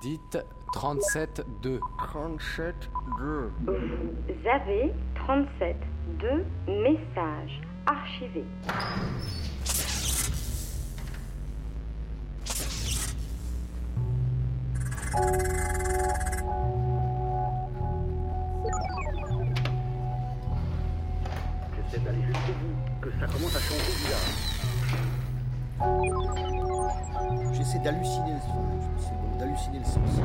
Dites 37-2. 37 2. Vous avez 37 deux messages archivés. J'essaie d'aller jusqu'au bout, que ça commence à changer bizarre. J'essaie d'halluciner le son. C'est bon, d'halluciner le sens.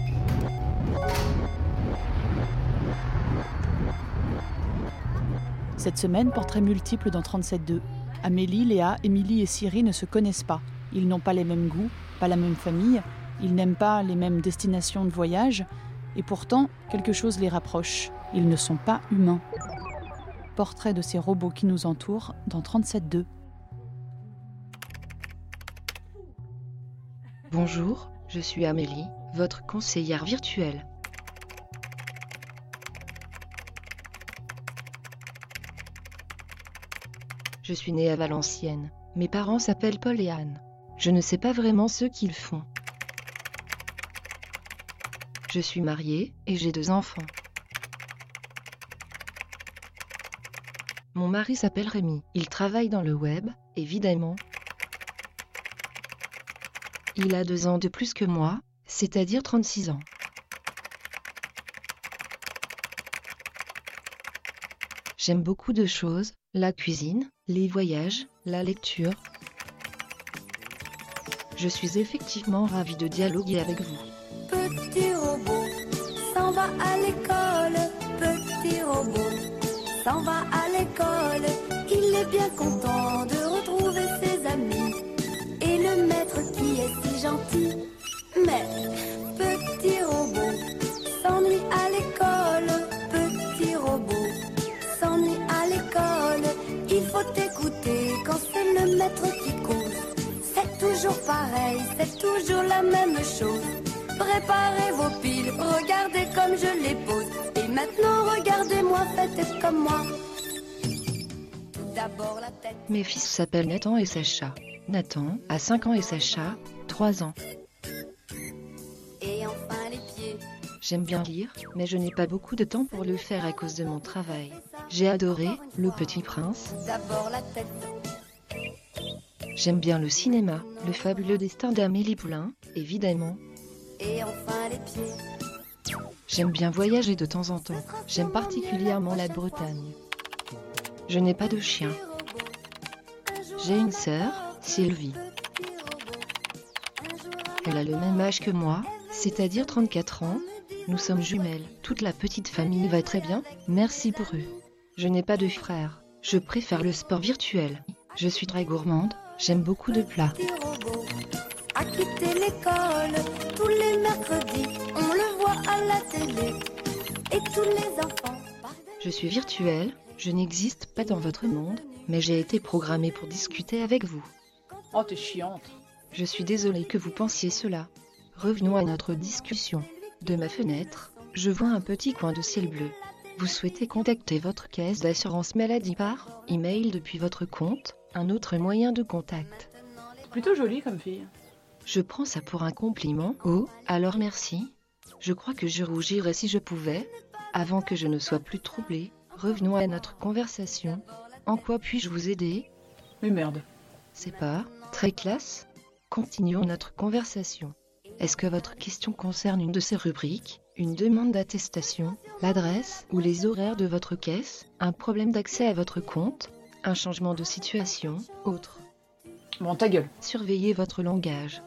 Cette semaine, portrait multiple dans 37.2. Amélie, Léa, Émilie et Siri ne se connaissent pas. Ils n'ont pas les mêmes goûts, pas la même famille, ils n'aiment pas les mêmes destinations de voyage, et pourtant, quelque chose les rapproche. Ils ne sont pas humains. Portrait de ces robots qui nous entourent dans 37.2. Bonjour, je suis Amélie, votre conseillère virtuelle. Je suis née à Valenciennes. Mes parents s'appellent Paul et Anne. Je ne sais pas vraiment ce qu'ils font. Je suis mariée et j'ai deux enfants. Mon mari s'appelle Rémi. Il travaille dans le web, évidemment. Il a deux ans de plus que moi, c'est-à-dire 36 ans. J'aime beaucoup de choses, la cuisine, les voyages, la lecture. Je suis effectivement ravie de dialoguer avec vous. Petit robot s'en va à l'école. Petit robot s'en va à l'école. Il est bien content de Mais petit robot s'ennuie à l'école. Petit robot s'ennuie à l'école. Il faut écouter quand c'est le maître qui cause. C'est toujours pareil, c'est toujours la même chose. Préparez vos piles, regardez comme je les pose. Et maintenant, regardez-moi, faites comme moi. Mes fils s'appellent Nathan et Sacha. Nathan a 5 ans et Sacha 3 ans. Et enfin les pieds. J'aime bien lire, mais je n'ai pas beaucoup de temps pour le faire à cause de mon travail. J'ai adoré Le Petit Prince. Tout d'abord la tête. J'aime bien le cinéma, Le fabuleux destin d'Amélie Poulain, évidemment. Et enfin les pieds. J'aime bien voyager de temps en temps. J'aime particulièrement la Bretagne. Je n'ai pas de chien. J'ai une sœur, Sylvie. Elle a le même âge que moi, c'est-à-dire 34 ans. Nous sommes jumelles. Toute la petite famille va très bien. Merci pour eux. Je n'ai pas de frères. Je préfère le sport virtuel. Je suis très gourmande. J'aime beaucoup de plats. A quitté l'école. Tous les mercredis, on le voit à la télé. Et tous les enfants. Je suis virtuelle. Je n'existe pas dans votre monde, mais j'ai été programmée pour discuter avec vous. Oh, t'es chiante. Je suis désolée que vous pensiez cela. Revenons à notre discussion. De ma fenêtre, je vois un petit coin de ciel bleu. Vous souhaitez contacter votre caisse d'assurance maladie par email depuis votre compte, un autre moyen de contact. Plutôt jolie comme fille. Je prends ça pour un compliment. Oh, alors merci. Je crois que je rougirais si je pouvais. Avant que je ne sois plus troublée, revenons à notre conversation. En quoi puis-je vous aider? Mais merde. C'est pas très classe? Continuons notre conversation. Est-ce que votre question concerne une de ces rubriques? Une demande d'attestation? L'adresse ou les horaires de votre caisse? Un problème d'accès à votre compte? Un changement de situation? Autre Bon, ta gueule. Surveillez votre langage.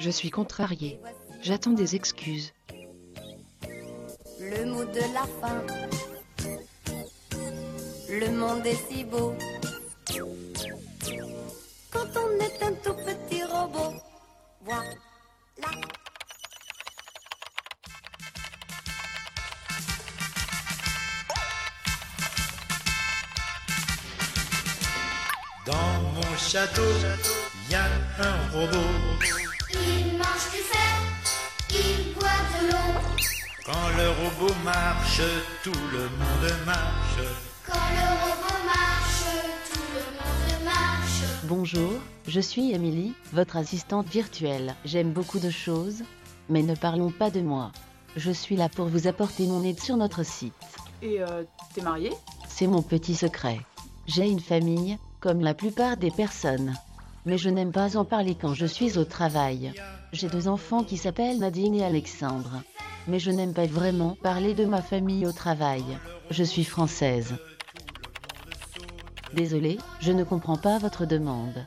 Je suis contrariée. J'attends des excuses. Le mot de la fin. Le monde est si beau. Quand on est un tout petit robot. Voilà. Dans mon château, il y a un robot. Il mange du fer, il boit de l'eau. Quand le robot marche, tout le monde marche. Quand le robot Bonjour, je suis Émilie, votre assistante virtuelle. J'aime beaucoup de choses, Mais ne parlons pas de moi. Je suis là pour vous apporter mon aide sur notre site. Et euh, t'es marié C'est mon petit secret. J'ai une famille, comme la plupart des personnes. Mais je n'aime pas en parler quand je suis au travail. J'ai deux enfants qui s'appellent Nadine et Alexandre. Mais je n'aime pas vraiment parler de ma famille au travail. Je suis française. Désolé, je ne comprends pas votre demande.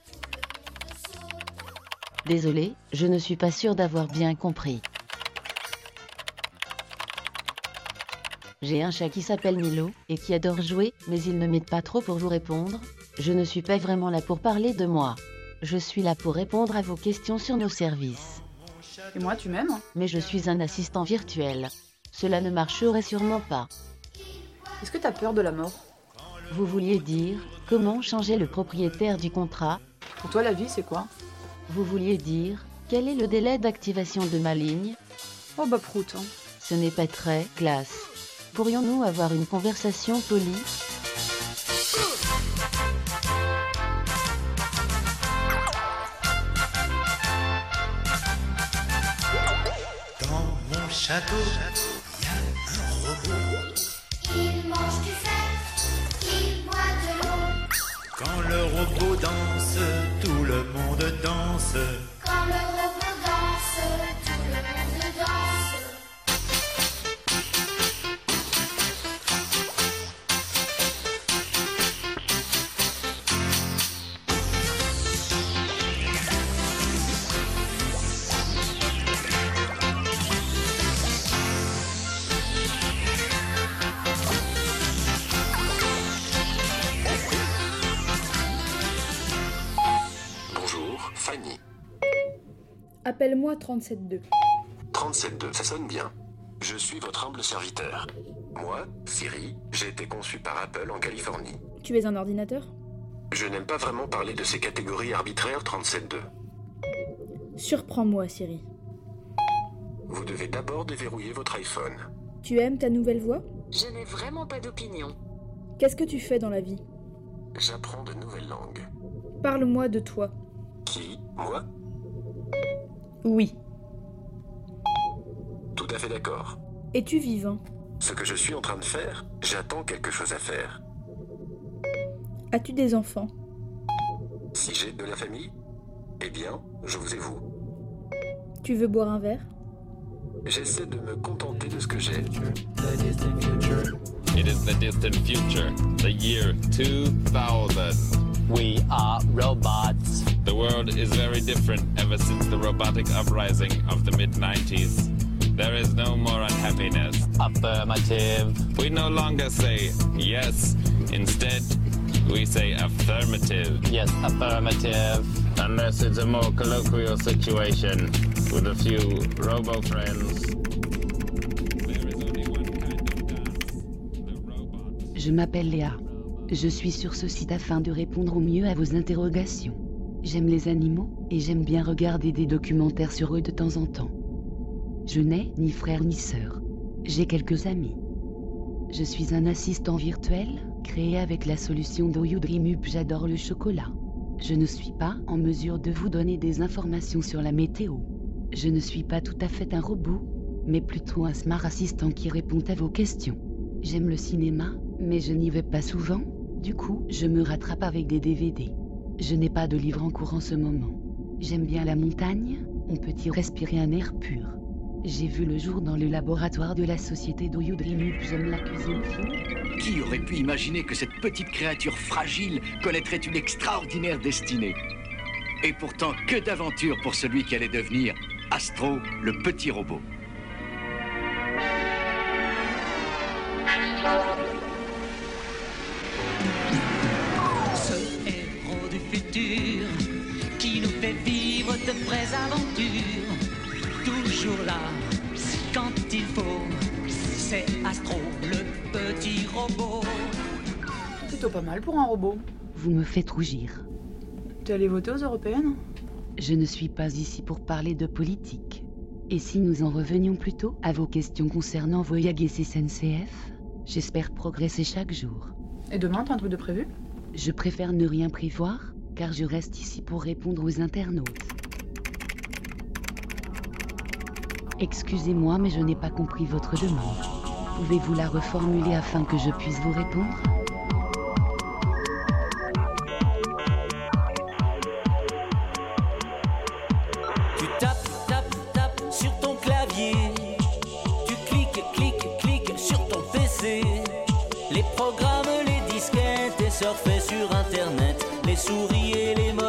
Désolé, je ne suis pas sûre d'avoir bien compris. J'ai un chat qui s'appelle Milo et qui adore jouer, mais il ne m'aide pas trop pour vous répondre. Je ne suis pas vraiment là pour parler de moi. Je suis là pour répondre à vos questions sur nos services. Et moi, tu m'aimes Mais je suis un assistant virtuel. Cela ne marcherait sûrement pas. Est-ce que t'as peur de la mort? Vous vouliez dire comment changer le propriétaire du contrat Pour toi, la vie, c'est quoi? Vous vouliez dire quel est le délai d'activation de ma ligne? Oh bah prout. hein. Ce n'est pas très classe. Pourrions-nous avoir une conversation polie? Dans mon château, il y a un robot. Quand le robot danse, tout le monde danse. Appelle-moi 37.2. 37.2, ça sonne bien. Je suis votre humble serviteur. Moi, Siri, j'ai été conçu par Apple en Californie. Tu es un ordinateur? Je n'aime pas vraiment parler de ces catégories arbitraires 37.2. Surprends-moi, Siri. Vous devez d'abord déverrouiller votre iPhone. Tu aimes ta nouvelle voix? Je n'ai vraiment pas d'opinion. Qu'est-ce que tu fais dans la vie? J'apprends de nouvelles langues. Parle-moi de toi. Qui? Moi? Oui. Tout à fait d'accord. Es-tu vivant? Ce que je suis en train de faire, j'attends quelque chose à faire. As-tu des enfants? Si j'ai de la famille, eh bien, je vous ai vous. Tu veux boire un verre? J'essaie de me contenter de ce que j'ai. It is the distant future, the year 2000. We are robots. The world is very different ever since the robotic uprising of the mid 90s. There is no more unhappiness. Affirmative. We no longer say yes, instead, we say affirmative. Yes, affirmative. Unless it's a more colloquial situation with a few robo friends. Je m'appelle Léa. Je suis sur ce site afin de répondre au mieux à vos interrogations. J'aime les animaux et j'aime bien regarder des documentaires sur eux de temps en temps. Je n'ai ni frère ni sœur. J'ai quelques amis. Je suis un assistant virtuel créé avec la solution d'Oyo Dreamup J'adore le chocolat. Je ne suis pas en mesure de vous donner des informations sur la météo. Je ne suis pas tout à fait un robot, mais plutôt un smart assistant qui répond à vos questions. J'aime le cinéma, mais je n'y vais pas souvent. Du coup, je me rattrape avec des DVD. Je n'ai pas de livre en cours en ce moment. J'aime bien la montagne, on peut y respirer un air pur. J'ai vu le jour dans le laboratoire de la société d'Oyo Dreamup, j'aime la cuisine fine. Qui aurait pu imaginer que cette petite créature fragile connaîtrait une extraordinaire destinée? Et pourtant, que d'aventures pour celui qui allait devenir Astro, le petit robot. Futur qui nous fait vivre de vraies aventures. Toujours là quand il faut. C'est Astro, le petit robot. Plutôt pas mal pour un robot. Vous me faites rougir. T'es allé voter aux européennes Je ne suis pas ici pour parler de politique. Et si nous en revenions plutôt à vos questions concernant Voyage et SNCF J'espère progresser chaque jour. Et demain, t'as un truc de prévu? Je préfère ne rien prévoir, car je reste ici pour répondre aux internautes. Excusez-moi, mais je n'ai pas compris votre demande. Pouvez-vous la reformuler afin que je puisse vous répondre? Tu tapes, tapes, tapes sur ton clavier. Tu cliques, cliques, cliques sur ton PC. Les programmes, les disquettes et surfer sur internet. Les souris les modems,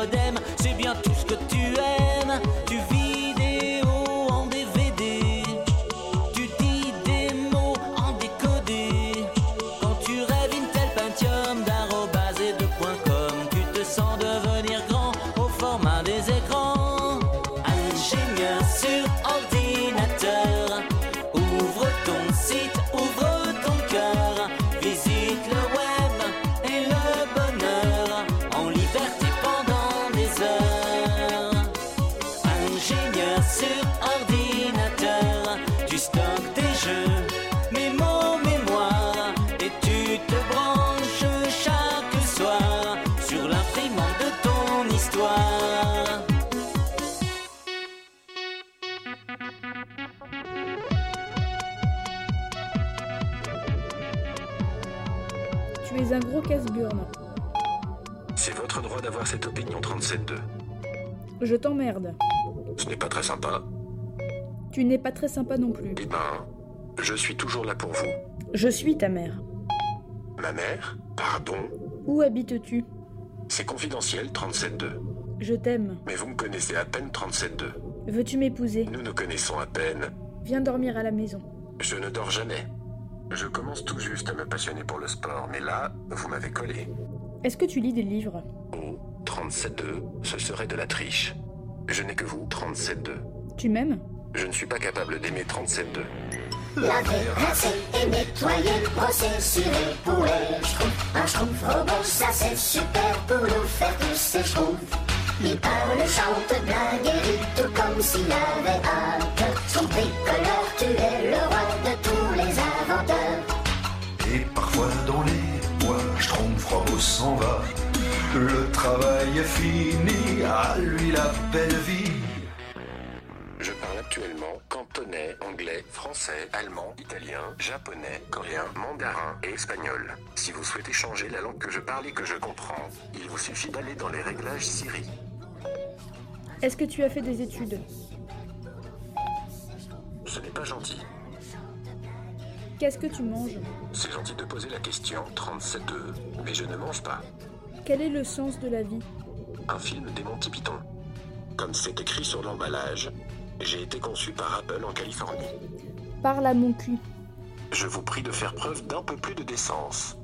Tu es un gros casse-burne. C'est votre droit d'avoir cette opinion 37.2. Je t'emmerde. Ce n'est pas très sympa. Tu n'es pas très sympa non plus. Eh ben, je suis toujours là pour vous. Je suis ta mère. Ma mère Pardon Où habites-tu? C'est confidentiel 37.2. Je t'aime. Mais vous me connaissez à peine 37.2. Veux-tu m'épouser? Nous nous connaissons à peine. Viens dormir à la maison. Je ne dors jamais. Je commence tout juste à me passionner pour le sport, mais là, vous m'avez collé. Est-ce que tu lis des livres? Oh, 37.2, ce serait de la triche. Je n'ai que vous, 37.2. Tu m'aimes? Je ne suis pas capable d'aimer 37.2. Laver, rincer et nettoyer, brosser, cirer, poulet, schtroumpf. Un schtroumpf robot, ça c'est super pour nous faire tous ces schtroumpfs. Il parle, chante, blague et rit, tout comme s'il avait hâte. Son tricolore, tu es le roi de tous Robot s'en va. Le travail est fini, à lui la belle vie. Je parle actuellement cantonais, anglais, français, allemand, italien, japonais, coréen, mandarin et espagnol. Si vous souhaitez changer la langue que je parle et que je comprends, il vous suffit d'aller dans les réglages Siri. Est-ce que tu as fait des études? Ce n'est pas gentil. Qu'est-ce que tu manges C'est gentil de poser la question 37.2, mais je ne mange pas. Quel est le sens de la vie Un film des Monty Python. Comme c'est écrit sur l'emballage, j'ai été conçu par Apple en Californie. Parle à mon cul. Je vous prie de faire preuve d'un peu plus de décence.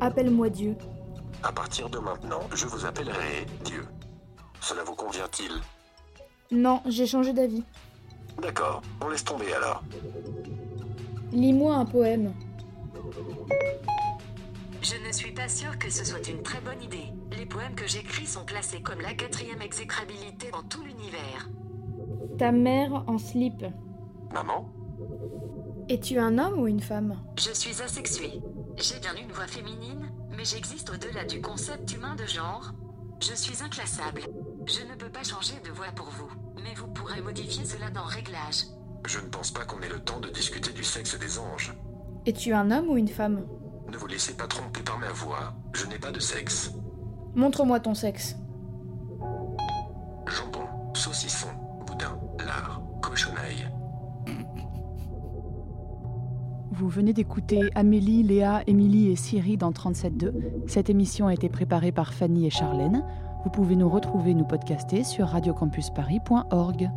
Appelle-moi Dieu. À partir de maintenant, je vous appellerai Dieu. Cela vous convient-il? Non, j'ai changé d'avis. D'accord, on laisse tomber alors. Lis-moi un poème. Je ne suis pas sûre que ce soit une très bonne idée. Les poèmes que j'écris sont classés comme la quatrième exécrabilité dans tout l'univers. Ta mère en slip. Maman Es-tu un homme ou une femme? Je suis asexuée. J'ai bien une voix féminine, mais j'existe au-delà du concept humain de genre. Je suis inclassable. Je ne peux pas changer de voix pour vous, mais vous pourrez modifier cela dans Réglages. Je ne pense pas qu'on ait le temps de discuter du sexe des anges. Es-tu un homme ou une femme? Ne vous laissez pas tromper par ma voix, je n'ai pas de sexe. Montre-moi ton sexe. Jambon, saucisson, boudin, lard, cochonaille. Vous venez d'écouter Amélie, Léa, Émilie et Siri dans 37.2. Cette émission a été préparée par Fanny et Charlène. Vous pouvez nous retrouver, nous podcaster sur radiocampusparis.org.